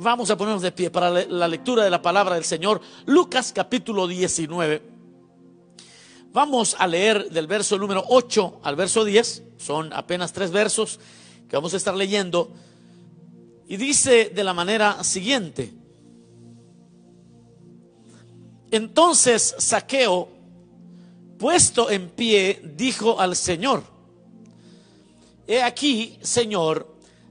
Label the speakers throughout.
Speaker 1: Vamos a ponernos de pie para la lectura de la palabra del Señor. Lucas capítulo 19. Vamos a leer del verso número 8 al verso 10. Son apenas tres versos que vamos a estar leyendo. Y dice de la manera siguiente. Entonces Saqueo, puesto en pie, dijo al Señor, He aquí, Señor,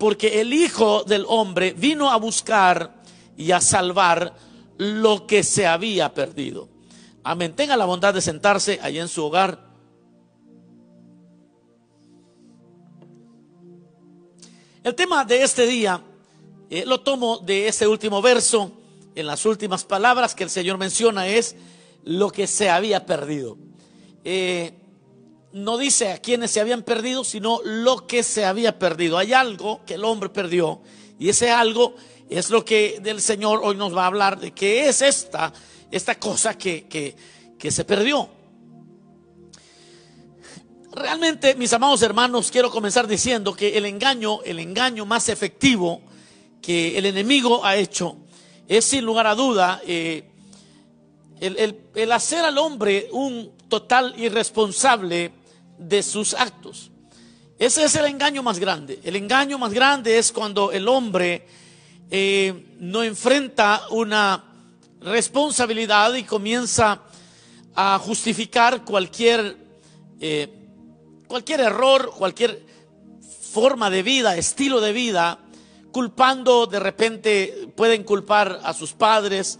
Speaker 1: porque el Hijo del Hombre vino a buscar y a salvar lo que se había perdido. Amén. Tenga la bondad de sentarse allí en su hogar. El tema de este día eh, lo tomo de ese último verso. En las últimas palabras que el Señor menciona es lo que se había perdido. Eh, no dice a quienes se habían perdido, sino lo que se había perdido. Hay algo que el hombre perdió y ese algo es lo que del Señor hoy nos va a hablar de qué es esta, esta cosa que, que, que se perdió. Realmente, mis amados hermanos, quiero comenzar diciendo que el engaño, el engaño más efectivo que el enemigo ha hecho es sin lugar a duda eh, el, el hacer al hombre un total irresponsable de sus actos. Ese es el engaño más grande. El engaño más grande es cuando el hombre eh, no enfrenta una responsabilidad y comienza a justificar cualquier, eh, cualquier error, cualquier forma de vida, estilo de vida, culpando de repente, pueden culpar a sus padres,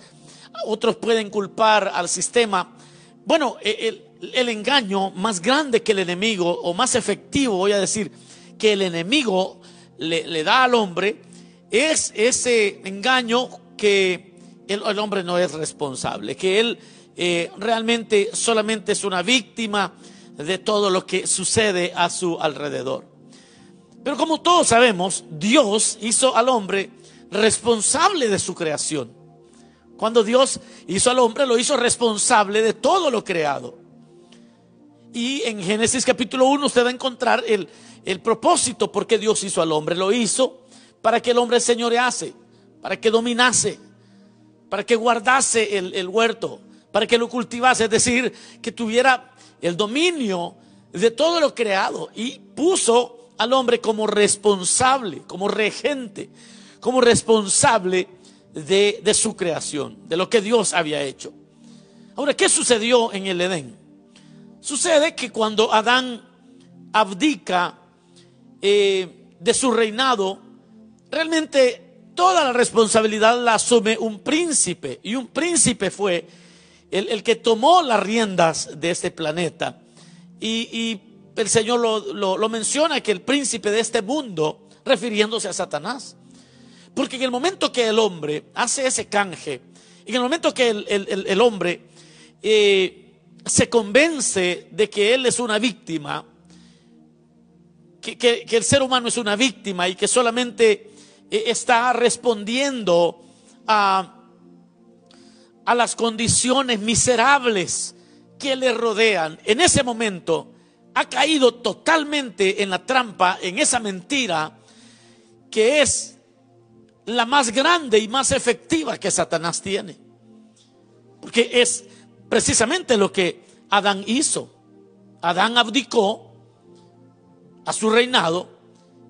Speaker 1: otros pueden culpar al sistema. Bueno, el, el engaño más grande que el enemigo, o más efectivo, voy a decir, que el enemigo le, le da al hombre, es ese engaño que el, el hombre no es responsable, que él eh, realmente solamente es una víctima de todo lo que sucede a su alrededor. Pero como todos sabemos, Dios hizo al hombre responsable de su creación. Cuando Dios hizo al hombre, lo hizo responsable de todo lo creado. Y en Génesis capítulo 1 usted va a encontrar el, el propósito por qué Dios hizo al hombre. Lo hizo para que el hombre señorease, para que dominase, para que guardase el, el huerto, para que lo cultivase, es decir, que tuviera el dominio de todo lo creado y puso al hombre como responsable, como regente, como responsable de, de, su creación, de lo que Dios había hecho. Ahora, ¿qué sucedió en el Edén? Sucede que cuando Adán abdica eh, de su reinado, realmente toda la responsabilidad la asume un príncipe. Y un príncipe fue el, el que tomó las riendas de este planeta. Y, el Señor lo, lo, lo, menciona que el príncipe de este mundo, refiriéndose a Satanás. Porque en el momento que el hombre hace ese canje, en el momento que el, el, el hombre eh, se convence de que él es una víctima, que, que, el ser humano es una víctima y que solamente eh, está respondiendo a, a las condiciones miserables que le rodean, en ese momento ha caído totalmente en la trampa, en esa mentira que es la más grande y más efectiva que Satanás tiene. Porque es precisamente lo que Adán hizo. Adán abdicó a su reinado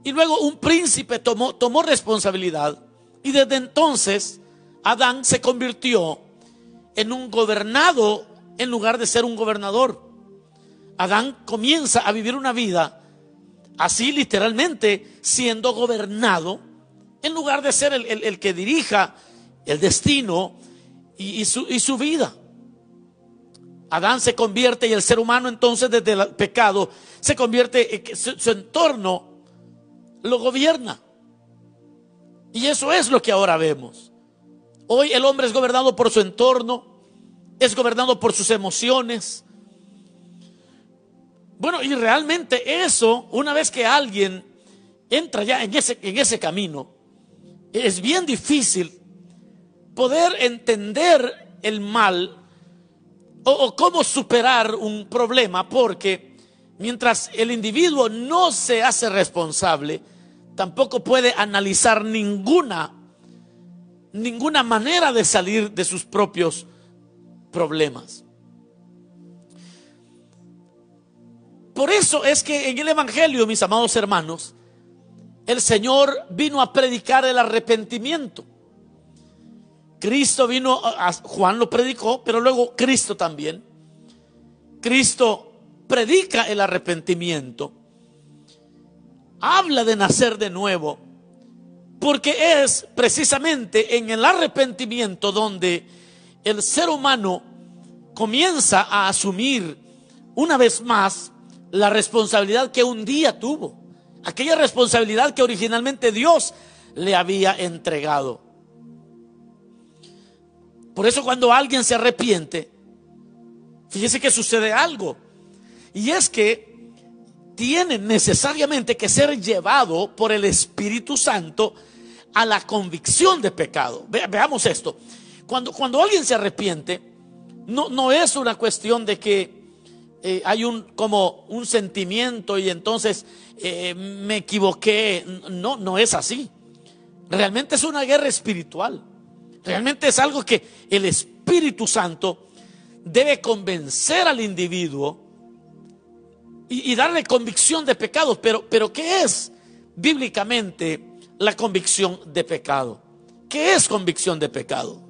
Speaker 1: y luego un príncipe tomó, tomó responsabilidad y desde entonces Adán se convirtió en un gobernado en lugar de ser un gobernador. Adán comienza a vivir una vida así literalmente siendo gobernado en lugar de ser el, el, que dirija el destino y, su, y su vida. Adán se convierte y el ser humano entonces desde el pecado se convierte, su, su entorno lo gobierna. Y eso es lo que ahora vemos. Hoy el hombre es gobernado por su entorno, es gobernado por sus emociones. Bueno, y realmente eso, una vez que alguien entra ya en ese, en ese camino, es bien difícil poder entender el mal o, cómo superar un problema, porque mientras el individuo no se hace responsable, tampoco puede analizar ninguna ninguna manera de salir de sus propios problemas. Por eso es que en el Evangelio, mis amados hermanos, el Señor vino a predicar el arrepentimiento. Cristo vino, a, Juan lo predicó, pero luego Cristo también. Cristo predica el arrepentimiento. Habla de nacer de nuevo. Porque es precisamente en el arrepentimiento donde el ser humano comienza a asumir una vez más la responsabilidad que un día tuvo. Aquella responsabilidad que originalmente Dios le había entregado. Por eso cuando alguien se arrepiente, fíjese que sucede algo. Y es que tiene necesariamente que ser llevado por el Espíritu Santo a la convicción de pecado. veamos esto. Cuando, cuando alguien se arrepiente, no, no es una cuestión de que eh, hay un como un sentimiento y entonces eh, me equivoqué. No, no es así. Realmente es una guerra espiritual. Realmente es algo que el Espíritu Santo debe convencer al individuo y, darle convicción de pecados. Pero, pero ¿qué es bíblicamente la convicción de pecado? ¿Qué es convicción de pecado?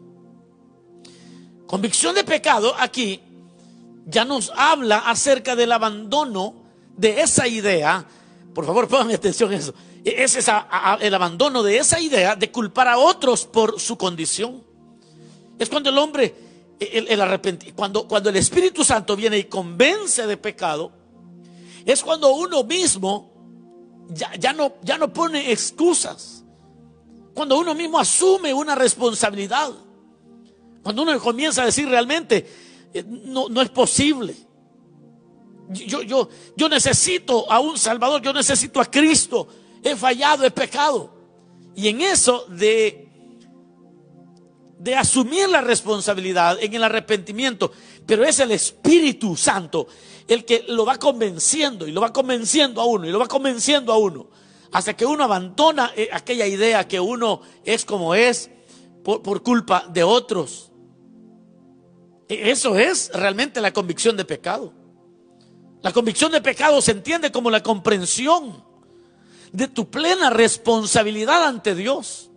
Speaker 1: Convicción de pecado aquí ya nos habla acerca del abandono de esa idea. Por favor, pongan atención a eso. Es el abandono de esa idea de culpar a otros por su condición. Es cuando el hombre, el, el cuando, cuando el Espíritu Santo viene y convence de pecado, es cuando uno mismo ya, ya, no, ya no pone excusas. Cuando uno mismo asume una responsabilidad. Cuando uno comienza a decir realmente, eh, no, no es posible. Yo, yo, yo necesito a un Salvador, yo necesito a Cristo. He fallado, he pecado. Y en eso de, de asumir la responsabilidad, en el arrepentimiento, pero es el Espíritu Santo el que lo va convenciendo y lo va convenciendo a uno y lo va convenciendo a uno. Hasta que uno abandona eh, aquella idea que uno es como es por, por culpa de otros. E, eso es realmente la convicción de pecado. La convicción de pecado se entiende como la comprensión de tu plena responsabilidad ante Dios.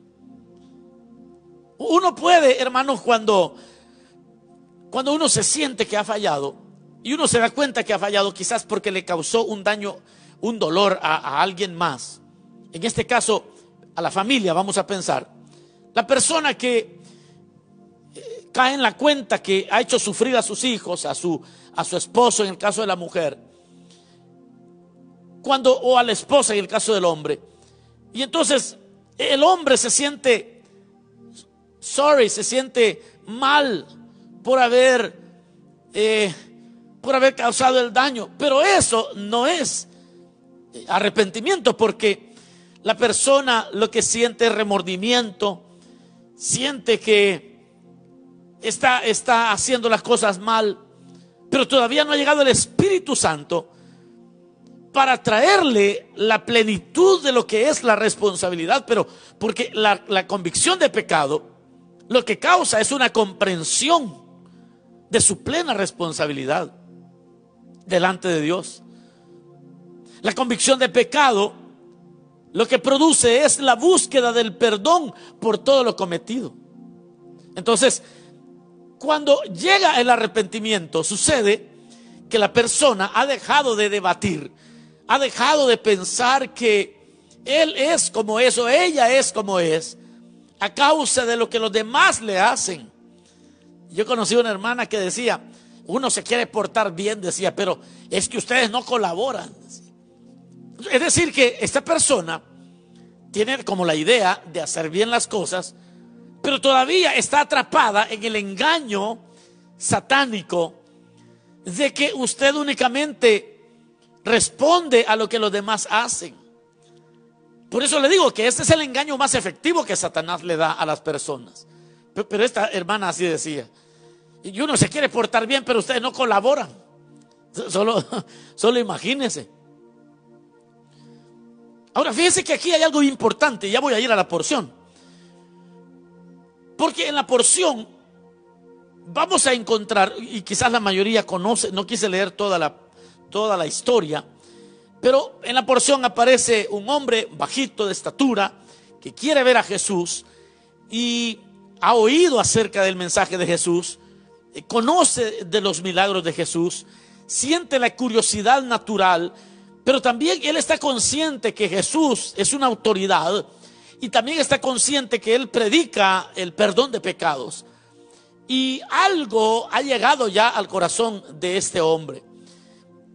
Speaker 1: Uno puede, hermanos, cuando, cuando uno se siente que ha fallado y uno se da cuenta que ha fallado quizás porque le causó un daño, un dolor a, a alguien más. En este caso, a la familia, vamos a pensar. La persona que cae en la cuenta que ha hecho sufrir a sus hijos, a su, a su esposo en el caso de la mujer, cuando, o a la esposa en el caso del hombre. Y entonces el hombre se siente sorry, se siente mal por haber, eh, por haber causado el daño. Pero eso no es arrepentimiento porque la persona lo que siente es remordimiento, siente que está, está haciendo las cosas mal, pero todavía no ha llegado el Espíritu Santo para traerle la plenitud de lo que es la responsabilidad, pero porque la, la convicción de pecado lo que causa es una comprensión de su plena responsabilidad delante de Dios. La convicción de pecado lo que produce es la búsqueda del perdón por todo lo cometido. Entonces, cuando llega el arrepentimiento, sucede que la persona ha dejado de debatir, ha dejado de pensar que él es como es o ella es como es, a causa de lo que los demás le hacen. Yo conocí una hermana que decía, uno se quiere portar bien, decía, pero es que ustedes no colaboran. Es decir, que esta persona tiene como la idea de hacer bien las cosas, pero todavía está atrapada en el engaño satánico de que usted únicamente responde a lo que los demás hacen. Por eso le digo que este es el engaño más efectivo que Satanás le da a las personas. Pero esta hermana así decía. Y uno se quiere portar bien, pero ustedes no colaboran. Solo, solo imagínense. Ahora, fíjense que aquí hay algo importante. Ya voy a ir a la porción. Porque en la porción vamos a encontrar, y quizás la mayoría conoce, no quise leer toda la, toda la historia, pero en la porción aparece un hombre bajito de estatura que quiere ver a Jesús y ha oído acerca del mensaje de Jesús, eh, conoce de los milagros de Jesús, siente la curiosidad natural, pero también él está consciente que Jesús es una autoridad y también está consciente que él predica el perdón de pecados. Y algo ha llegado ya al corazón de este hombre.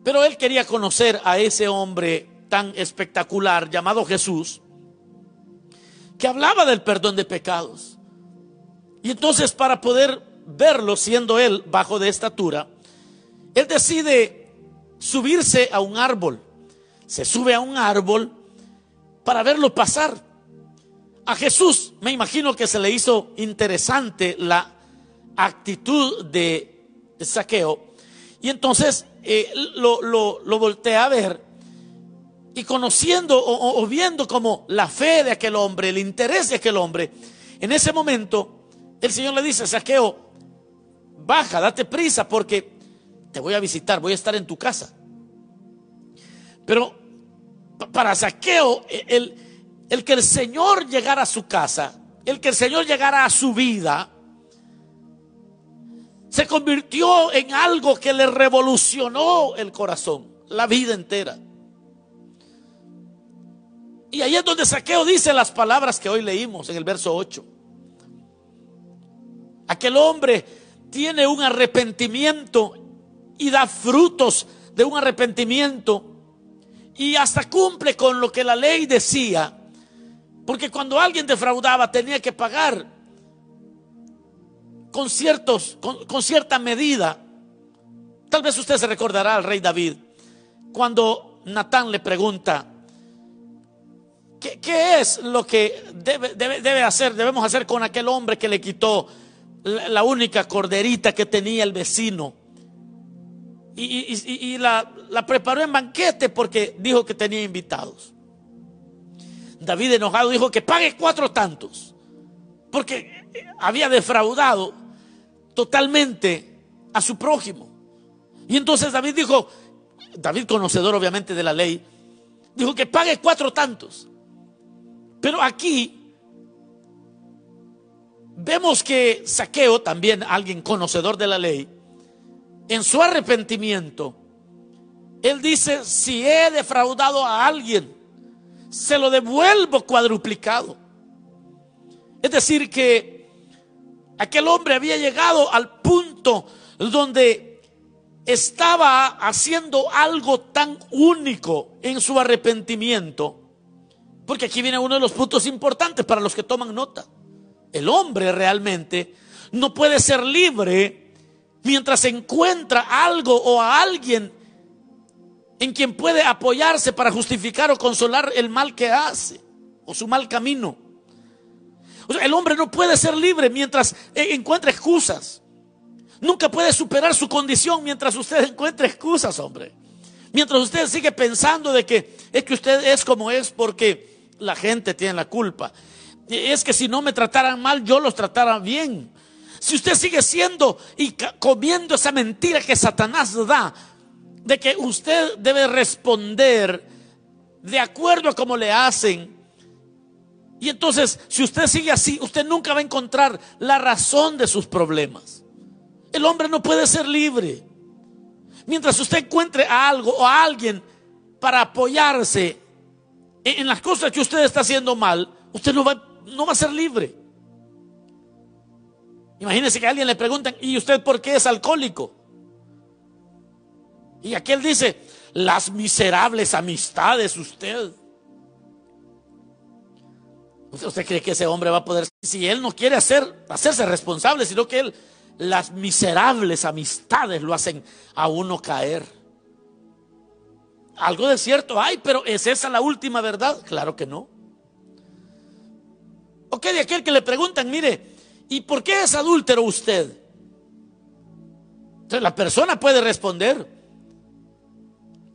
Speaker 1: Pero él quería conocer a ese hombre tan espectacular llamado Jesús, que hablaba del perdón de pecados. Y entonces para poder verlo, siendo él bajo de estatura, él decide subirse a un árbol. Se sube a un árbol para verlo pasar. A Jesús me imagino que se le hizo interesante la actitud de, saqueo. Y entonces eh, lo, lo, voltea a ver y conociendo o, viendo como la fe de aquel hombre, el interés de aquel hombre, en ese momento el Señor le dice, saqueo, baja, date prisa porque te voy a visitar, voy a estar en tu casa. Pero para saqueo, el, el que el Señor llegara a su casa, el que el Señor llegara a su vida, se convirtió en algo que le revolucionó el corazón, la vida entera. Y ahí es donde Saqueo dice las palabras que hoy leímos en el verso 8. Aquel hombre tiene un arrepentimiento y da frutos de un arrepentimiento y hasta cumple con lo que la ley decía. Porque cuando alguien defraudaba tenía que pagar con, con, cierta medida. Tal vez usted se recordará al rey David cuando Natán le pregunta, ¿qué, es lo que debe, debe, hacer, debemos hacer con aquel hombre que le quitó la, única corderita que tenía el vecino? Y, la, la preparó en banquete porque dijo que tenía invitados. David enojado dijo que pague cuatro tantos, porque había defraudado totalmente a su prójimo. Y entonces David dijo, David conocedor obviamente de la ley, dijo que pague cuatro tantos. Pero aquí vemos que Saqueo, también alguien conocedor de la ley, en su arrepentimiento, él dice, si he defraudado a alguien, se lo devuelvo cuadruplicado. Es decir, que aquel hombre había llegado al punto donde estaba haciendo algo tan único en su arrepentimiento, porque aquí viene uno de los puntos importantes para los que toman nota. El hombre realmente no puede ser libre mientras encuentra algo o a alguien en quien puede apoyarse para justificar o consolar el mal que hace o su mal camino. El hombre no puede ser libre mientras e, encuentre excusas. Nunca puede superar su condición mientras usted encuentre excusas, hombre. Mientras usted sigue pensando de que es que usted es como es porque la gente tiene la culpa. Es que si no me trataran mal, yo los tratara bien. Si usted sigue siendo y comiendo esa mentira que Satanás da, de que usted debe responder de acuerdo a cómo le hacen. Y entonces, si usted sigue así, usted nunca va a encontrar la razón de sus problemas. El hombre no puede ser libre. Mientras usted encuentre a algo o a alguien para apoyarse en las cosas que usted está haciendo mal, usted no va, no va a ser libre. Imagínese que a alguien le preguntan, ¿y usted por qué es alcohólico? Y aquel dice, las miserables amistades usted. ¿Usted cree que ese hombre va a poder, si él no quiere hacer, hacerse responsable, sino que él, las miserables amistades lo hacen a uno caer? Algo de cierto hay, pero ¿es esa la última verdad? Claro que no. Ok, de aquel que le preguntan, mire, ¿y por qué es adúltero usted? Entonces la persona puede responder,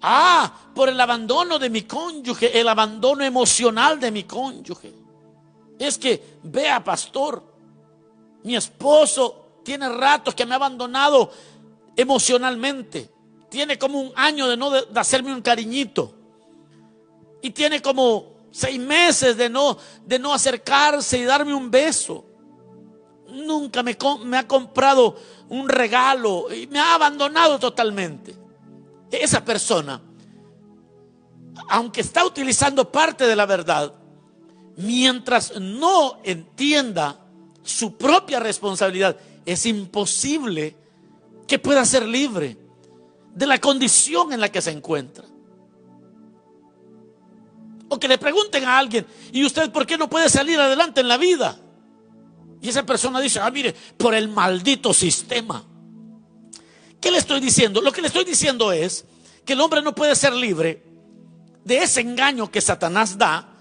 Speaker 1: ah, por el abandono de mi cónyuge, el abandono emocional de mi cónyuge. Es que, vea, pastor, mi esposo tiene ratos que me ha abandonado emocionalmente. Tiene como un año de no de, hacerme un cariñito. Y tiene como seis meses de no, de no acercarse y darme un beso. Nunca me, me ha comprado un regalo y me ha abandonado totalmente. Esa persona, aunque está utilizando parte de la verdad, mientras no entienda su propia responsabilidad, es imposible que pueda ser libre de la condición en la que se encuentra. O que le pregunten a alguien, ¿y usted por qué no puede salir adelante en la vida? Y esa persona dice, ah, mire, por el maldito sistema. ¿Qué le estoy diciendo? Lo que le estoy diciendo es que el hombre no puede ser libre de ese engaño que Satanás da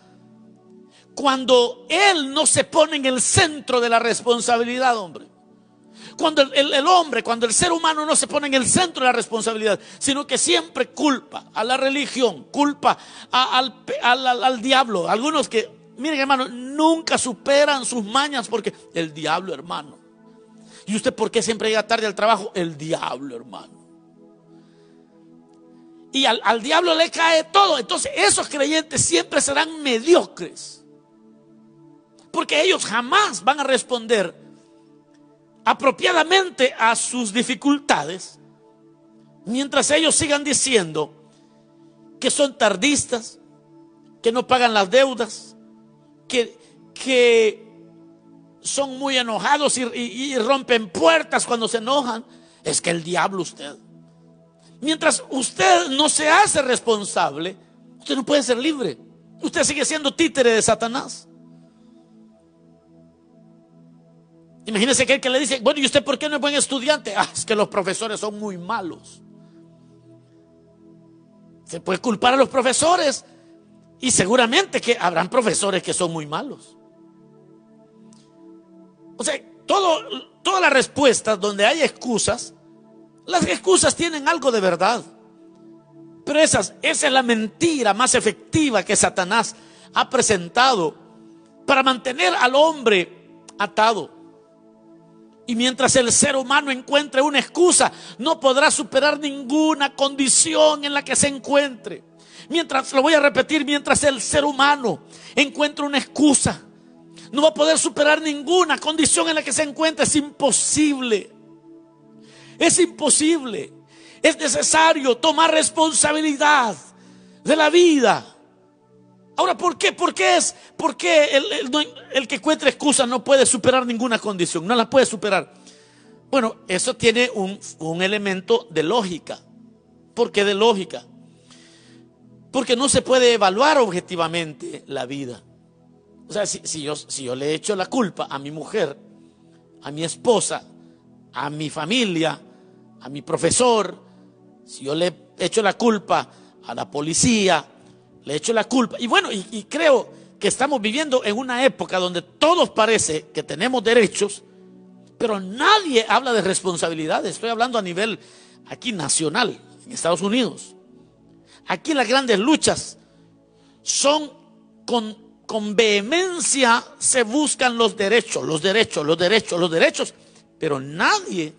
Speaker 1: cuando él no se pone en el centro de la responsabilidad, hombre. Cuando el, hombre, cuando el ser humano no se pone en el centro de la responsabilidad, sino que siempre culpa a la religión, culpa al, al diablo. Algunos que, miren hermano, nunca superan sus mañas porque el diablo, hermano. ¿Y usted por qué siempre llega tarde al trabajo? El diablo, hermano. Y al, al diablo le cae todo. Entonces esos creyentes siempre serán mediocres. Porque ellos jamás van a responder apropiadamente a sus dificultades mientras ellos sigan diciendo que son tardistas, que no pagan las deudas, que, que son muy enojados y, y, rompen puertas cuando se enojan. Es que el diablo usted. Mientras usted no se hace responsable, usted no puede ser libre. Usted sigue siendo títere de Satanás. Imagínese que el que le dice, bueno, ¿y usted por qué no es buen estudiante? Ah, es que los profesores son muy malos. Se puede culpar a los profesores y seguramente que habrán profesores que son muy malos. O sea, todo, todas las respuestas donde hay excusas, las excusas tienen algo de verdad. Pero esas, esa es la mentira más efectiva que Satanás ha presentado para mantener al hombre atado. Y mientras el ser humano encuentre una excusa, no podrá superar ninguna condición en la que se encuentre. Mientras, lo voy a repetir, mientras el ser humano encuentre una excusa, no va a poder superar ninguna condición en la que se encuentre. Es imposible. Es imposible. Es necesario tomar responsabilidad de la vida Ahora, ¿por qué? ¿Por qué es? ¿Por qué el, que encuentra excusas no puede superar ninguna condición? No la puede superar. Bueno, eso tiene un, elemento de lógica. ¿Por qué de lógica? Porque no se puede evaluar objetivamente la vida. O sea, si, yo, si yo le echo la culpa a mi mujer, a mi esposa, a mi familia, a mi profesor, si yo le echo la culpa a la policía, le echo la culpa. Y bueno, y, creo que estamos viviendo en una época donde todos parece que tenemos derechos, pero nadie habla de responsabilidades. Estoy hablando a nivel aquí nacional, en Estados Unidos. Aquí las grandes luchas son con, con vehemencia se buscan los derechos, los derechos, los derechos, los derechos, pero nadie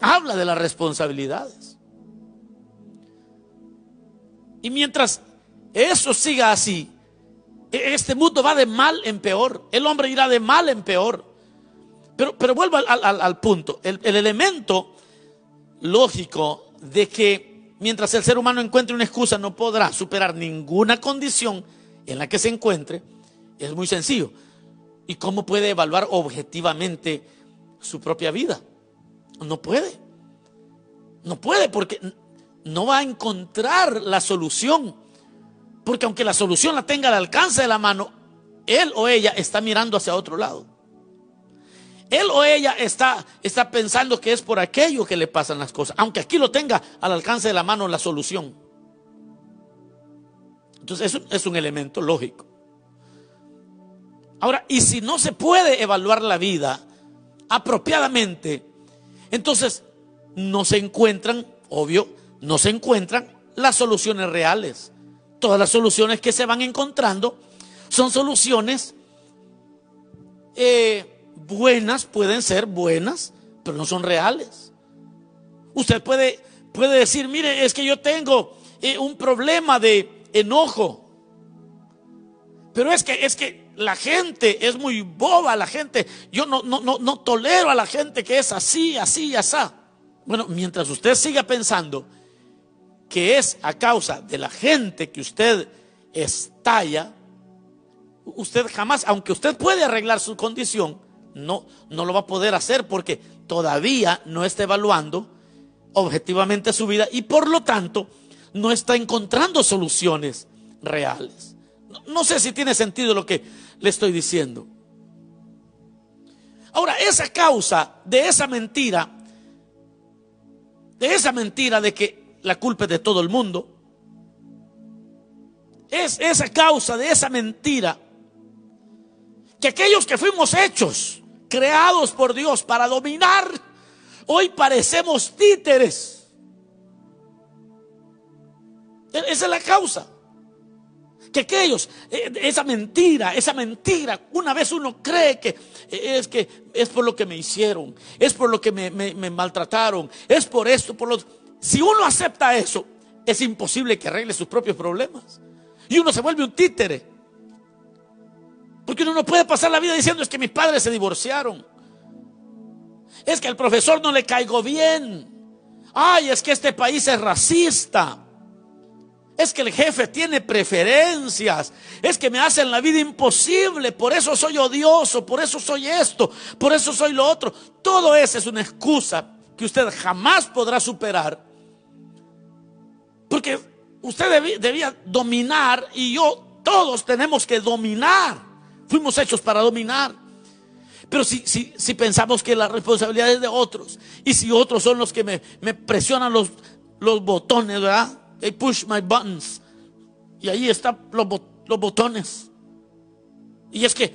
Speaker 1: habla de las responsabilidades. Y mientras eso siga así, e-, este mundo va de mal en peor. El hombre irá de mal en peor. Pero, pero vuelvo al, punto. El, el, elemento lógico de que mientras el ser humano encuentre una excusa no podrá superar ninguna condición en la que se encuentre es muy sencillo. ¿Y cómo puede evaluar objetivamente su propia vida? No puede. No puede porque no va a encontrar la solución porque aunque la solución la tenga al alcance de la mano, él o ella está mirando hacia otro lado. Él o ella está, está pensando que es por aquello que le pasan las cosas, aunque aquí lo tenga al alcance de la mano la solución. Entonces es es un elemento lógico. Ahora, y si no se puede evaluar la vida apropiadamente, entonces no se encuentran, obvio, no se encuentran las soluciones reales. Todas las soluciones que se van encontrando son soluciones eh, buenas, pueden ser buenas, pero no son reales. Usted puede, puede decir, mire, es que yo tengo eh, un problema de enojo. Pero es que, es que la gente es muy boba, la gente, yo no, no, no, no tolero a la gente que es así, así y así. Bueno, mientras usted siga pensando que es a causa de la gente que usted estalla, usted jamás, aunque usted puede arreglar su condición, no, no lo va a poder hacer porque todavía no está evaluando objetivamente su vida y por lo tanto no está encontrando soluciones reales. No sé si tiene sentido lo que le estoy diciendo. Ahora, esa causa de esa mentira, de esa mentira de que la culpa es de todo el mundo, es esa causa de esa mentira que aquellos que fuimos hechos, creados por Dios para dominar, hoy parecemos títeres. E-, esa es la causa que aquellos, eh, esa mentira, esa mentira, una vez uno cree que eh, es que es por lo que me hicieron, es por lo que me, maltrataron, es por esto, por lo... Si uno acepta eso, es imposible que arregle sus propios problemas. Y uno se vuelve un títere. Porque uno no puede pasar la vida diciendo es que mis padres se divorciaron. Es que al profesor no le caigo bien. Ay, es que este país es racista. Es que el jefe tiene preferencias. Es que me hacen la vida imposible. Por eso soy odioso. Por eso soy esto. Por eso soy lo otro. Todo eso es una excusa que usted jamás podrá superar. Porque usted debía, dominar y yo, todos tenemos que dominar. Fuimos hechos para dominar. Pero si, si, si, pensamos que la responsabilidad es de otros y si otros son los que me, me presionan los, los botones, ¿verdad? They push my buttons. Y ahí están los, botones. Y es que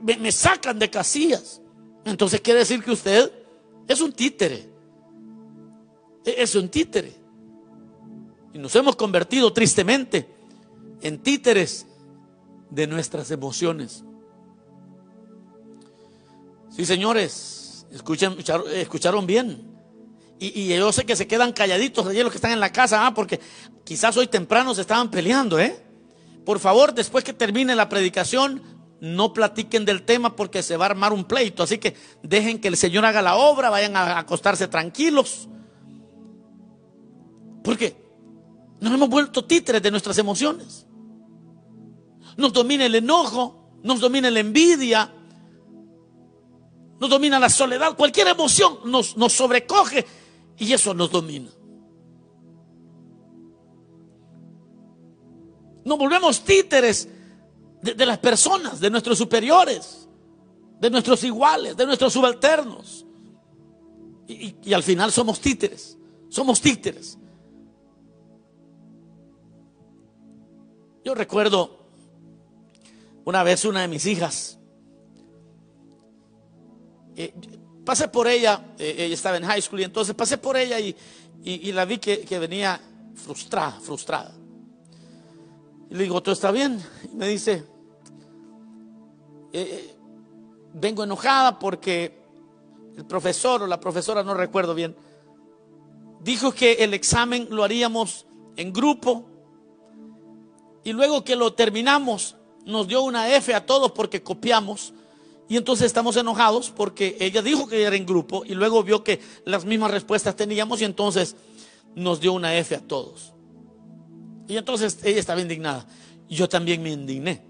Speaker 1: me, sacan de casillas. Entonces quiere decir que usted es un títere. E, es un títere. Y nos hemos convertido tristemente en títeres de nuestras emociones. Sí, señores, escucharon bien. Y, yo sé que se quedan calladitos ayer los que están en la casa, ah, porque quizás hoy temprano se estaban peleando, ¿eh? Por favor, después que termine la predicación, no platiquen del tema porque se va a armar un pleito. Así que dejen que el Señor haga la obra, vayan a acostarse tranquilos. Porque nos hemos vuelto títeres de nuestras emociones. Nos domina el enojo, nos domina la envidia, nos domina la soledad, cualquier emoción nos, nos sobrecoge y eso nos domina. Nos volvemos títeres de, las personas, de nuestros superiores, de nuestros iguales, de nuestros subalternos. Y, al final somos títeres, somos títeres. Yo recuerdo una vez una de mis hijas, eh, pasé por ella, eh, ella estaba en high school y entonces pasé por ella y, la vi que, venía frustrada, frustrada. Y le digo, ¿todo está bien? Y me dice, eh, vengo enojada porque el profesor o la profesora, no recuerdo bien, dijo que el examen lo haríamos en grupo y luego que lo terminamos nos dio una F a todos porque copiamos y entonces estamos enojados porque ella dijo que era en grupo y luego vio que las mismas respuestas teníamos y entonces nos dio una F a todos. Y entonces ella estaba indignada. Yo también me indigné.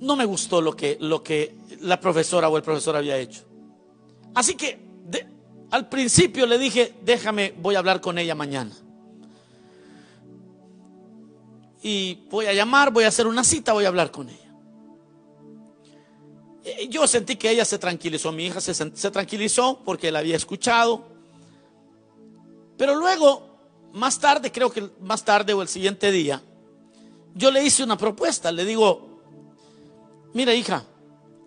Speaker 1: No me gustó lo que, lo que la profesora o el profesor había hecho. Así que al principio le dije, déjame, voy a hablar con ella mañana. y voy a llamar, voy a hacer una cita, voy a hablar con ella. Eh, yo sentí que ella se tranquilizó, mi hija se, se tranquilizó porque la había escuchado. Pero luego, más tarde, creo que más tarde o el siguiente día, yo le hice una propuesta, le digo, mira hija,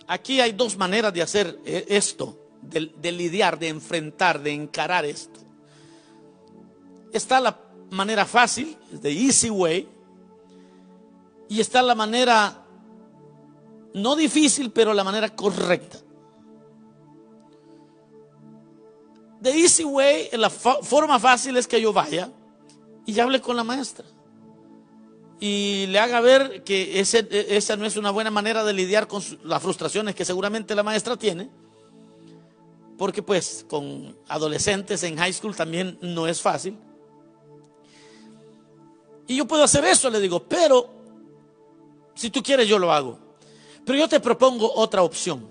Speaker 1: aquí hay dos maneras de hacer eh, esto, de, de lidiar, de enfrentar, de encarar esto. Está la manera fácil, the easy way, y está la manera no difícil, pero la manera correcta. The easy way, la forma fácil es que yo vaya y hable con la maestra. Y le haga ver que ese, esa no es una buena manera de lidiar con las frustraciones que seguramente la maestra tiene. Porque pues con adolescentes en high school también no es fácil. Y yo puedo hacer eso, le digo, pero si tú quieres yo lo hago. Pero yo te propongo otra opción.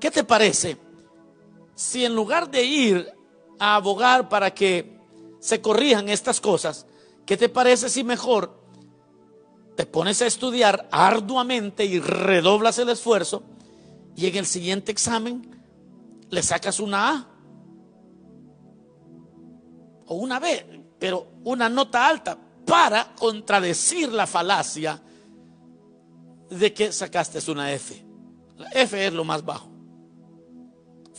Speaker 1: ¿Qué te parece si en lugar de ir a abogar para que se corrijan estas cosas, ¿qué te parece si mejor te pones a estudiar arduamente y redoblas el esfuerzo y en el siguiente examen le sacas una A o una B, pero una nota alta para contradecir la falacia de que sacaste una F. La F es lo más bajo.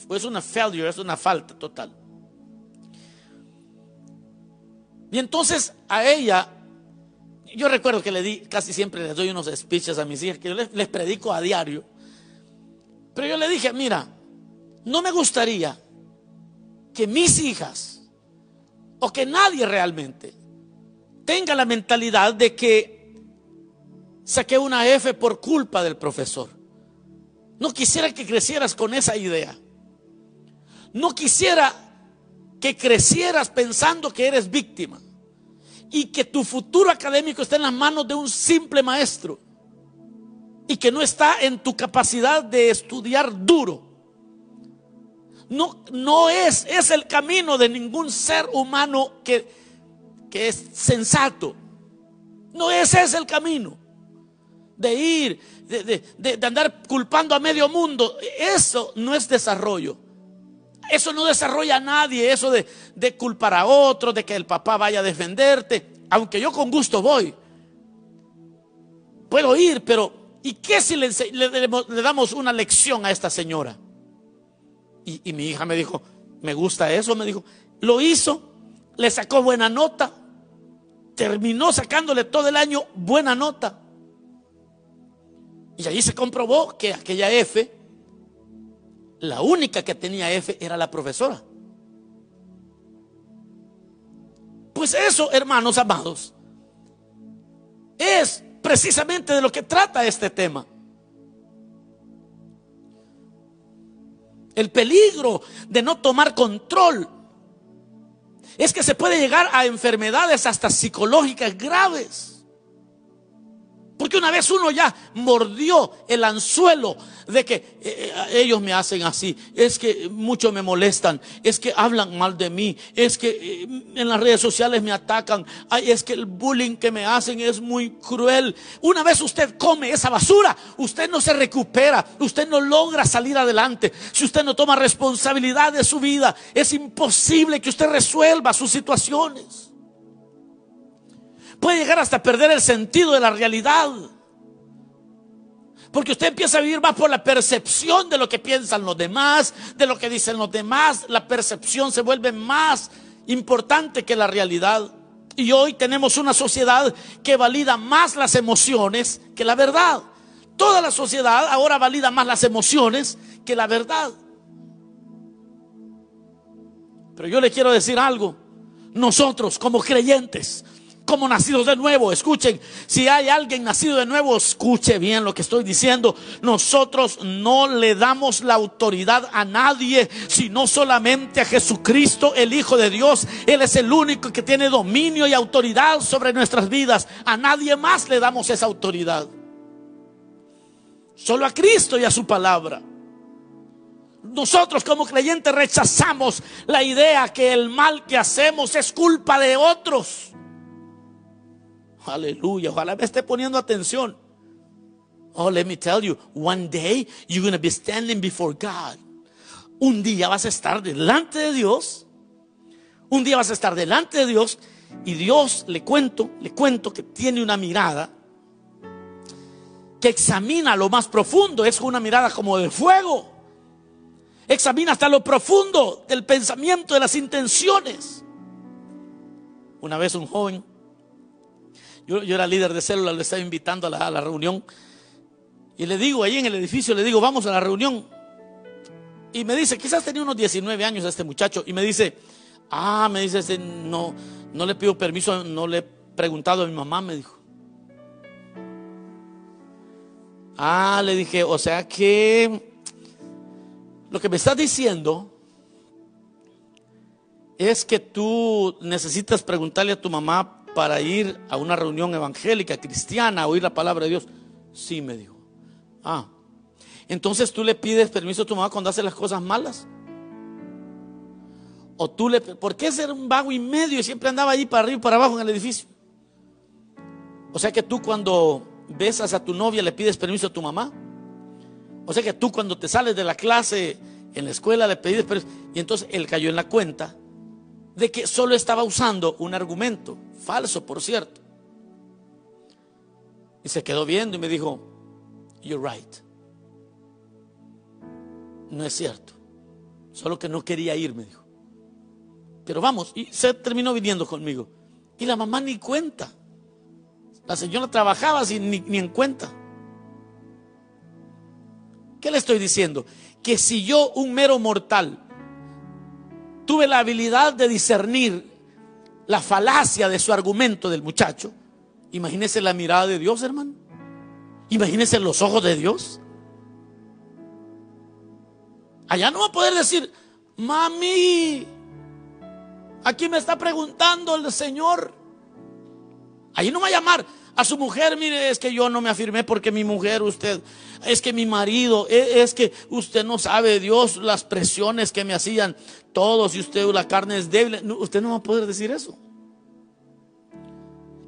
Speaker 1: Es una failure, es una falta total. Y entonces a ella, yo recuerdo que le di, casi siempre les doy unos speeches a mis hijas, que yo les, les predico a diario. Pero yo le dije, mira, no me gustaría que mis hijas, o que nadie realmente, tenga la mentalidad de que saqué una F por culpa del profesor. No quisiera que crecieras con esa idea. No quisiera que crecieras pensando que eres víctima y que tu futuro académico está en las manos de un simple maestro y que no está en tu capacidad de estudiar duro. No, no es, es el camino de ningún ser humano que que es sensato. No ese es el camino. De ir, de, andar culpando a medio mundo. Eso no es desarrollo. Eso no desarrolla a nadie. Eso de, culpar a otro, de que el papá vaya a defenderte. Aunque yo con gusto voy. Puedo ir, pero ¿y qué si le, le, damos una lección a esta señora? Y, y mi hija me dijo, me gusta eso, me dijo, lo hizo le sacó buena nota, terminó sacándole todo el año buena nota. Y allí se comprobó que aquella F, la única que tenía F era la profesora. Pues eso, hermanos amados, es precisamente de lo que trata este tema. El peligro de no tomar control es que se puede llegar a enfermedades hasta psicológicas graves. Porque una vez uno ya mordió el anzuelo de que eh, eh, ellos me hacen así, es que muchos me molestan, es que hablan mal de mí, es que eh, en las redes sociales me atacan, Ay, es que el bullying que me hacen es muy cruel. Una vez usted come esa basura, usted no se recupera, usted no logra salir adelante. Si usted no toma responsabilidad de su vida, es imposible que usted resuelva sus situaciones. Puede llegar hasta perder el sentido de la realidad. Porque usted empieza a vivir más por la percepción de lo que piensan los demás, de lo que dicen los demás. La percepción se vuelve más importante que la realidad. Y hoy tenemos una sociedad que valida más las emociones que la verdad. Toda la sociedad ahora valida más las emociones que la verdad. Pero yo le quiero decir algo. Nosotros como creyentes como nacidos de nuevo. Escuchen, si hay alguien nacido de nuevo, escuche bien lo que estoy diciendo. Nosotros no le damos la autoridad a nadie, sino solamente a Jesucristo, el Hijo de Dios. Él es el único que tiene dominio y autoridad sobre nuestras vidas. A nadie más le damos esa autoridad. Solo a Cristo y a su palabra. Nosotros como creyentes rechazamos la idea que el mal que hacemos es culpa de otros. Aleluya. Ojalá me esté poniendo atención. Oh, let me tell you, one day you're going to be standing before God. Un día vas a estar delante de Dios. Un día vas a estar delante de Dios y Dios, le cuento, le cuento que tiene una mirada que examina lo más profundo. Es una mirada como de fuego. Examina hasta lo profundo del pensamiento, de las intenciones. Una vez un joven, yo, era líder de célula, le estaba invitando a la, reunión. Y le digo ahí en el edificio, le digo, vamos a la reunión. Y me dice, quizás tenía unos 19 años este muchacho. Y me dice, ah, me dice, no, no le pido permiso, no le he preguntado a mi mamá, me dijo. Ah, le dije, o sea que lo que me estás diciendo es que tú necesitas preguntarle a tu mamá para ir a una reunión evangélica, cristiana, a oír la palabra de Dios. Sí, me dijo. Ah, entonces tú le pides permiso a tu mamá cuando hace las cosas malas. O tú le... ¿Por qué ser un vago y medio y siempre andaba ahí para arriba y para abajo en el edificio? O sea que tú cuando besas a tu novia le pides permiso a tu mamá. O sea que tú cuando te sales de la clase en la escuela le pides permiso. Y entonces él cayó en la cuenta de que solo estaba usando un argumento, falso por cierto. Y se quedó viendo y me dijo, you're right. No es cierto. Solo que no quería ir, me dijo. Pero vamos, y se terminó viniendo conmigo. Y la mamá ni cuenta. La señora trabajaba sin ni, ni en cuenta. ¿Qué le estoy diciendo? Que si yo, un mero mortal, tuve la habilidad de discernir la falacia de su argumento del muchacho, imagínese la mirada de Dios, hermano. Imagínese los ojos de Dios. Allá no va a poder decir, mami, aquí me está preguntando el Señor. Allí no va a llamar a su mujer, mire, es que yo no me afirmé porque mi mujer, usted, es que mi marido, e, es, que usted no sabe, Dios, las presiones que me hacían todos y usted, la carne es débil. usted no va a poder decir eso.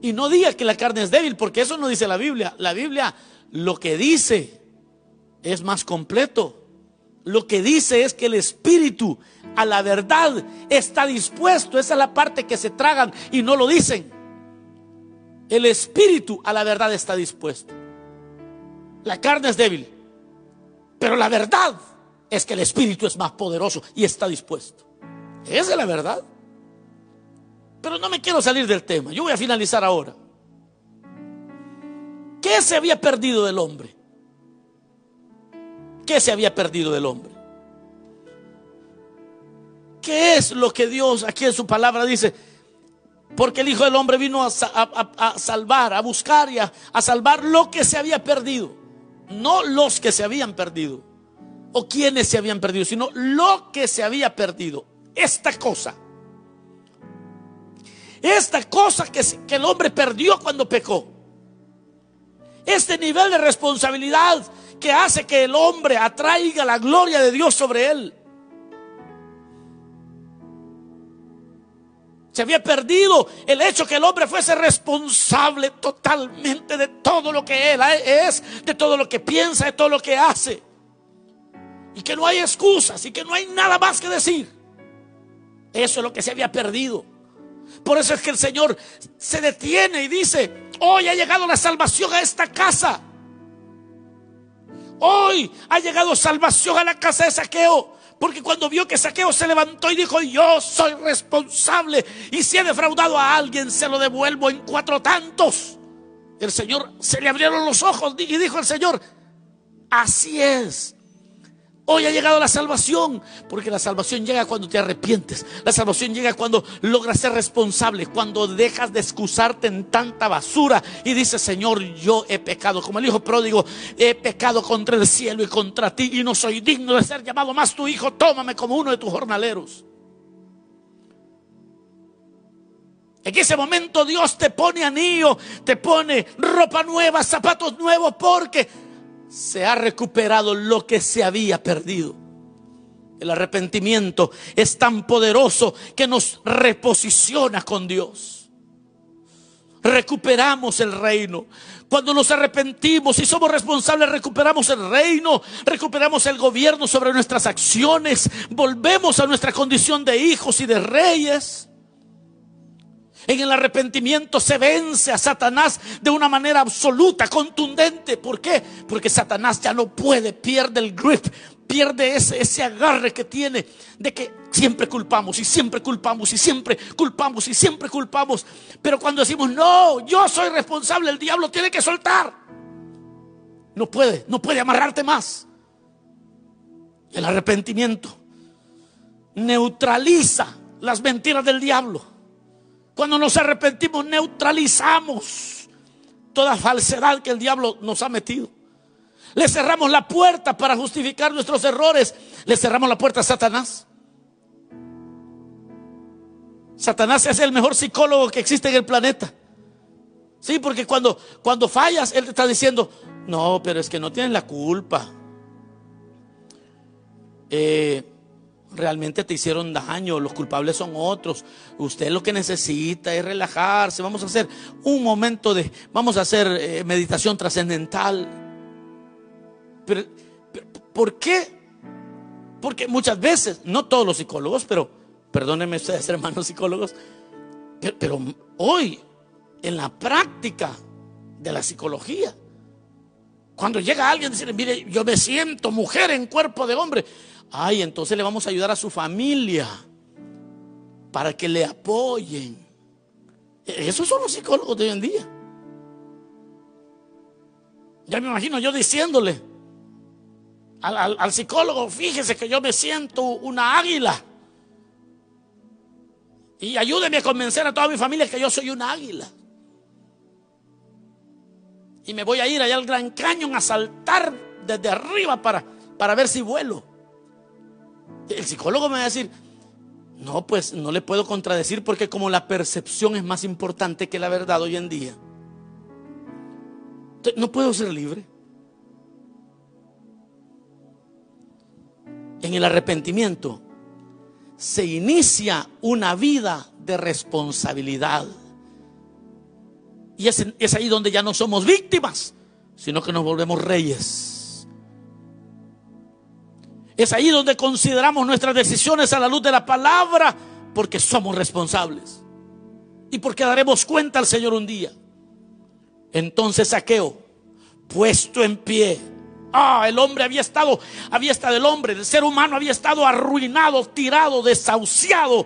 Speaker 1: Y no diga que la carne es débil, porque eso no dice la Biblia. La Biblia lo que dice es más completo. Lo que dice es que el espíritu a la verdad está dispuesto. Esa es la parte que se tragan y no lo dicen. El espíritu a la verdad está dispuesto. La carne es débil, pero la verdad es que el espíritu es más poderoso y está dispuesto. Esa es la verdad. Pero no me quiero salir del tema. Yo voy a finalizar ahora. ¿Qué se había perdido del hombre? ¿Qué se había perdido del hombre? ¿Qué es lo que Dios aquí en su palabra dice? Porque el Hijo del Hombre vino a, salvar, a buscar y a, salvar lo que se había perdido. No los que se habían perdido. O quienes se habían perdido, sino lo que se había perdido. Esta cosa. Esta cosa que el hombre perdió cuando pecó. Este nivel de responsabilidad que hace que el hombre atraiga la gloria de Dios sobre él. Se había perdido el hecho que el hombre fuese responsable totalmente de todo lo que él es, de todo lo que piensa, de todo lo que hace. Y que no hay excusas y que no hay nada más que decir. Eso es lo que se había perdido. Por eso es que el Señor se detiene y dice, hoy ha llegado la salvación a esta casa. Hoy ha llegado salvación a la casa de saqueo. Porque cuando vio que Saqueo se levantó y dijo, yo soy responsable y si he defraudado a alguien, se lo devuelvo en cuatro tantos. El Señor se le abrieron los ojos y dijo el Señor, así es. Hoy ha llegado la salvación, porque la salvación llega cuando te arrepientes. La salvación llega cuando logras ser responsable, cuando dejas de excusarte en tanta basura y dices, Señor, yo he pecado. Como el hijo pródigo, he pecado contra el cielo y contra ti y no soy digno de ser llamado más tu hijo. Tómame como uno de tus jornaleros. En ese momento Dios te pone anillo, te pone ropa nueva, zapatos nuevos, porque se ha recuperado lo que se había perdido. El arrepentimiento es tan poderoso que nos reposiciona con Dios. recuperamos el reino. Cuando nos arrepentimos y somos responsables, recuperamos el reino, recuperamos el gobierno sobre nuestras acciones, volvemos a nuestra condición de hijos y de reyes. En el arrepentimiento se vence a Satanás de una manera absoluta, contundente. ¿Por qué? Porque Satanás ya no puede, pierde el grip, pierde ese, ese agarre que tiene de que siempre culpamos y siempre culpamos y siempre culpamos y siempre culpamos. Pero cuando decimos, no, yo soy responsable, el diablo tiene que soltar. No puede, no puede amarrarte más. El arrepentimiento neutraliza las mentiras del diablo. Cuando nos arrepentimos, neutralizamos toda falsedad que el diablo nos ha metido. Le cerramos la puerta para justificar nuestros errores. Le cerramos la puerta a Satanás. Satanás es el mejor psicólogo que existe en el planeta. Sí, porque cuando, cuando fallas, él te está diciendo, no, pero es que no tienes la culpa. Eh, realmente te hicieron daño, los culpables son otros. Usted lo que necesita es relajarse. Vamos a hacer un momento de, vamos a hacer eh, meditación trascendental. Pero, ¿por qué? Porque muchas veces, no todos los psicólogos, pero perdónenme ustedes, hermanos psicólogos, pero, pero hoy, en la práctica de la psicología, cuando llega alguien y dice, mire, yo me siento mujer en cuerpo de hombre, ay, entonces le vamos a ayudar a su familia para que le apoyen. E-, esos son los psicólogos de hoy en día. Ya me imagino yo diciéndole, al, psicólogo, fíjese que yo me siento una águila. Y ayúdeme a convencer a toda mi familia que yo soy una águila. Y me voy a ir allá al Gran Cañón a saltar desde arriba para, para ver si vuelo. El psicólogo me va a decir, no, pues no le puedo contradecir porque como la percepción es más importante que la verdad hoy en día, no puedo ser libre. en el arrepentimiento se inicia una vida de responsabilidad. Y es, ahí donde ya no somos víctimas, sino que nos volvemos reyes. Es ahí donde consideramos nuestras decisiones a la luz de la palabra, porque somos responsables. Y porque daremos cuenta al Señor un día. Entonces saqueo, puesto en pie, Ah, el hombre había estado, había estado el hombre, el ser humano había estado arruinado, tirado, desahuciado.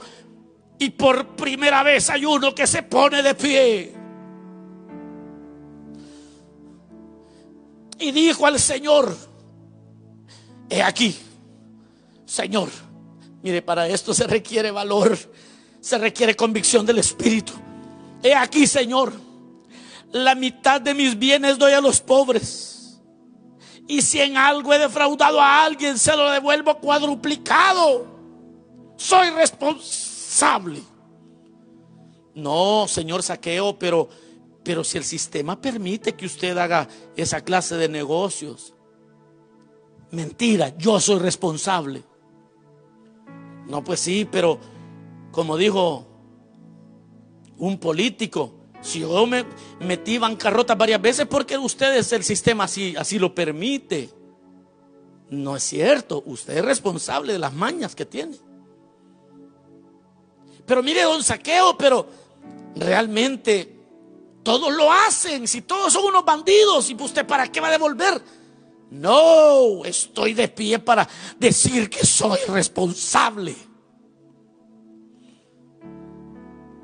Speaker 1: Y por primera vez hay uno que se pone de pie. Y dijo al Señor, he aquí, Señor, mire, para esto se requiere valor, se requiere convicción del Espíritu. He aquí, Señor, la mitad de mis bienes doy a los pobres y si en algo he defraudado a alguien, se lo devuelvo cuadruplicado. Soy responsable. No, señor saqueo, pero, pero si el sistema permite que usted haga esa clase de negocios. Mentira, yo soy responsable. No, pues sí, pero como dijo un político, si yo me metí bancarrota varias veces porque ustedes el sistema así, así lo permite. No es cierto, usted es responsable de las mañas que tiene. Pero mire, don Saqueo, pero realmente todos lo hacen. Si todos son unos bandidos, ¿y usted para qué va a devolver? No, estoy de pie para decir que soy responsable.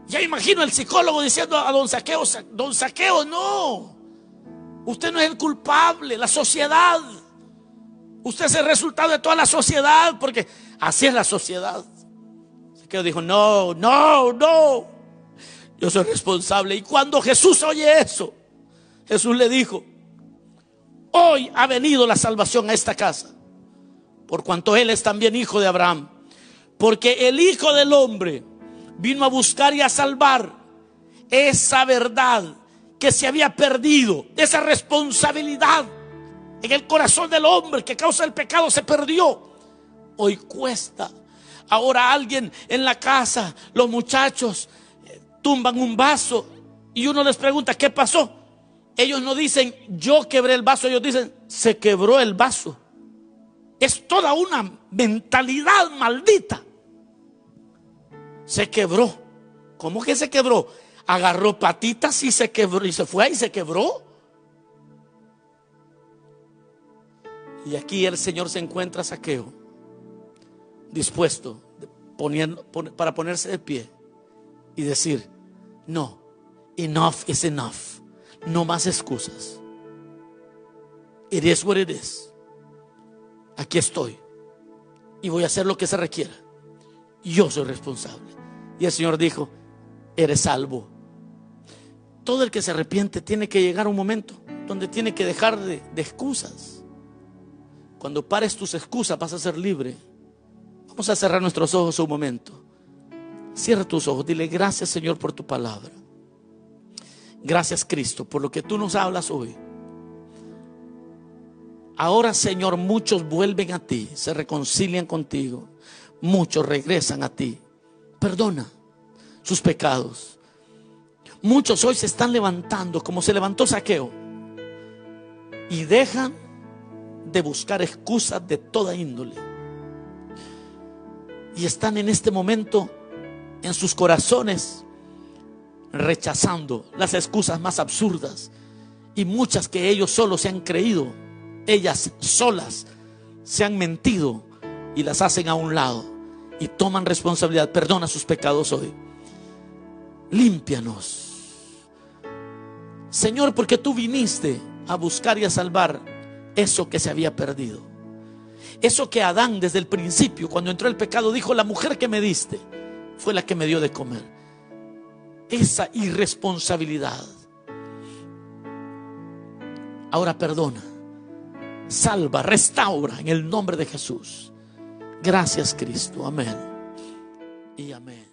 Speaker 1: Ya imagino el psicólogo diciendo a don Saqueo, don Saqueo, no. Usted no es el culpable, la sociedad. Usted es el resultado de toda la sociedad, porque así es la sociedad. Saqueo dijo, no, no, no. Yo soy responsable. Y cuando Jesús oye eso, Jesús le dijo, hoy ha venido la salvación a esta casa, por cuanto Él es también hijo de Abraham. Porque el Hijo del Hombre vino a buscar y a salvar esa verdad que se había perdido, esa responsabilidad en el corazón del hombre que causa el pecado se perdió. Hoy cuesta. Ahora alguien en la casa, los muchachos eh, tumban un vaso y uno les pregunta, ¿qué pasó? Ellos no dicen, yo quebré el vaso, ellos dicen, se quebró el vaso. Es toda una mentalidad maldita. Se quebró. ¿Cómo que se quebró? Agarró patitas y se quebró y se fue y se quebró. Y aquí el Señor se encuentra saqueo, dispuesto para ponerse de pie y decir, no, enough is enough. No más excusas. It is what it is. Aquí estoy. Y voy a hacer lo que se requiera. Yo soy responsable. Y el Señor dijo, eres salvo. Todo el que se arrepiente tiene que llegar a un momento donde tiene que dejar de, de excusas. Cuando pares tus excusas vas a ser libre. Vamos a cerrar nuestros ojos un momento. Cierra tus ojos. Dile gracias Señor por tu palabra. Gracias Cristo por lo que tú nos hablas hoy. Ahora Señor, muchos vuelven a ti, se reconcilian contigo. Muchos regresan a ti. Perdona sus pecados. Muchos hoy se están levantando como se levantó Saqueo y dejan de buscar excusas de toda índole. Y están en este momento en sus corazones rechazando las excusas más absurdas y muchas que ellos solos se han creído, ellas solas se han mentido y las hacen a un lado y toman responsabilidad. Perdona sus pecados hoy. Límpianos. Señor, porque tú viniste a buscar y a salvar eso que se había perdido. Eso que Adán desde el principio, cuando entró el pecado, dijo, la mujer que me diste fue la que me dio de comer esa irresponsabilidad. Ahora perdona, salva, restaura en el nombre de Jesús. Gracias Cristo. Amén. Y amén.